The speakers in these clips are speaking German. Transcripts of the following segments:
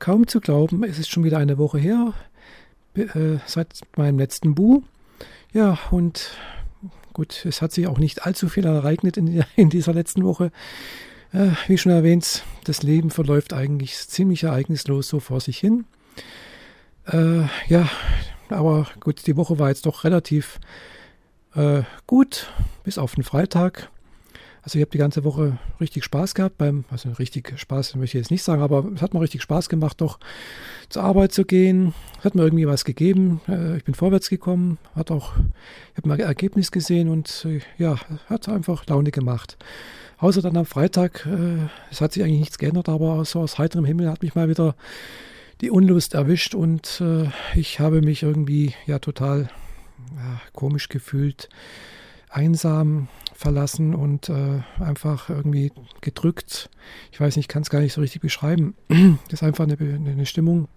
kaum zu glauben, es ist schon wieder eine Woche her, äh, seit meinem letzten Bu. Ja, und gut, es hat sich auch nicht allzu viel ereignet in, in dieser letzten Woche. Äh, wie schon erwähnt, das Leben verläuft eigentlich ziemlich ereignislos so vor sich hin. Äh, ja, aber gut, die Woche war jetzt doch relativ äh, gut, bis auf den Freitag. Also ich habe die ganze Woche richtig Spaß gehabt beim, also richtig Spaß möchte ich jetzt nicht sagen, aber es hat mir richtig Spaß gemacht, doch zur Arbeit zu gehen. Es hat mir irgendwie was gegeben. Äh, ich bin vorwärts gekommen, hat auch, ich habe mal Ergebnis gesehen und äh, ja, hat einfach Laune gemacht. Außer dann am Freitag, äh, es hat sich eigentlich nichts geändert, aber so aus heiterem Himmel hat mich mal wieder die Unlust erwischt und ich habe mich irgendwie ja total ja, komisch gefühlt, einsam, verlassen und äh, einfach irgendwie gedrückt. Ich weiß nicht, ich kann es gar nicht so richtig beschreiben. Das ist einfach eine, eine Stimmung,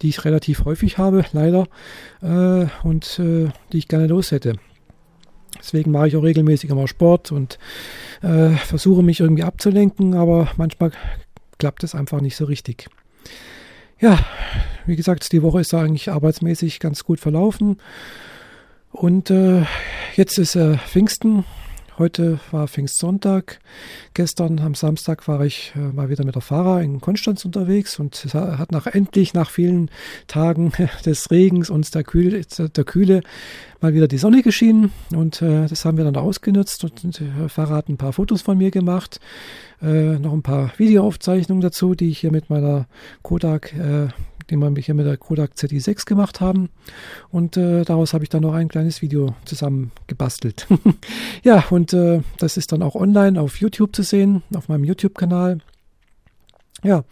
die ich relativ häufig habe, leider, äh, und äh, die ich gerne los hätte. Deswegen mache ich auch regelmäßig immer Sport und äh, versuche mich irgendwie abzulenken, aber manchmal klappt es einfach nicht so richtig. Ja, wie gesagt, die Woche ist eigentlich arbeitsmäßig ganz gut verlaufen. Und äh, jetzt ist äh, Pfingsten Heute war Pfingstsonntag. Gestern am Samstag war ich äh, mal wieder mit der Fahrer in Konstanz unterwegs und hat nach endlich nach vielen Tagen des Regens und der Kühle, der Kühle mal wieder die Sonne geschienen und äh, das haben wir dann ausgenutzt und, und der Fahrer hat ein paar Fotos von mir gemacht, äh, noch ein paar Videoaufzeichnungen dazu, die ich hier mit meiner Kodak den wir hier mit der Kodak ZI6 gemacht haben. Und äh, daraus habe ich dann noch ein kleines Video zusammen gebastelt. ja, und äh, das ist dann auch online auf YouTube zu sehen, auf meinem YouTube-Kanal. Ja,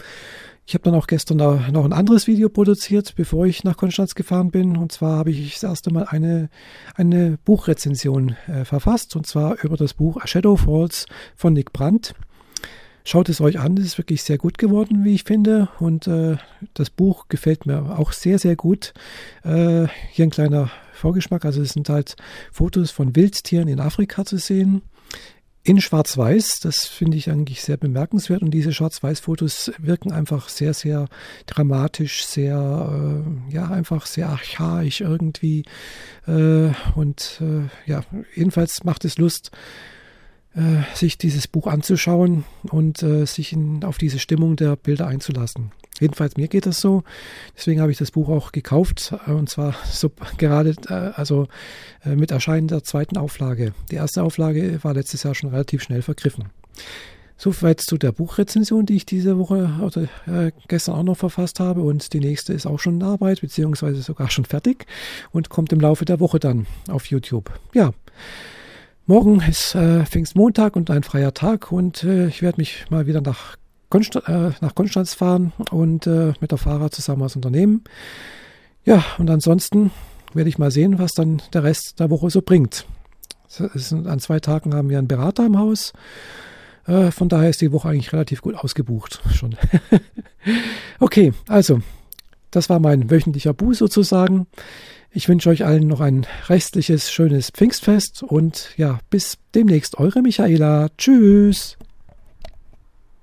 ich habe dann auch gestern noch ein anderes Video produziert, bevor ich nach Konstanz gefahren bin. Und zwar habe ich das erste Mal eine, eine Buchrezension äh, verfasst, und zwar über das Buch A Shadow Falls von Nick Brandt. Schaut es euch an, es ist wirklich sehr gut geworden, wie ich finde. Und äh, das Buch gefällt mir auch sehr, sehr gut. Äh, hier ein kleiner Vorgeschmack. Also es sind halt Fotos von Wildtieren in Afrika zu sehen. In Schwarz-Weiß, das finde ich eigentlich sehr bemerkenswert. Und diese Schwarz-Weiß-Fotos wirken einfach sehr, sehr dramatisch, sehr, äh, ja, einfach sehr archaisch irgendwie. Äh, und äh, ja, jedenfalls macht es Lust, äh, sich dieses Buch anzuschauen und äh, sich in, auf diese Stimmung der Bilder einzulassen. Jedenfalls mir geht das so. Deswegen habe ich das Buch auch gekauft äh, und zwar so gerade äh, also äh, mit Erscheinen der zweiten Auflage. Die erste Auflage war letztes Jahr schon relativ schnell vergriffen. Soweit zu der Buchrezension, die ich diese Woche oder äh, gestern auch noch verfasst habe. Und die nächste ist auch schon in Arbeit, beziehungsweise sogar schon fertig und kommt im Laufe der Woche dann auf YouTube. Ja, Morgen ist äh, Pfingstmontag und ein freier Tag und äh, ich werde mich mal wieder nach, Konst äh, nach Konstanz fahren und äh, mit der Fahrer zusammen was unternehmen. Ja, und ansonsten werde ich mal sehen, was dann der Rest der Woche so bringt. Sind, an zwei Tagen haben wir einen Berater im Haus. Äh, von daher ist die Woche eigentlich relativ gut ausgebucht schon. okay, also, das war mein wöchentlicher Bu sozusagen. Ich wünsche euch allen noch ein restliches, schönes Pfingstfest und ja, bis demnächst, eure Michaela. Tschüss.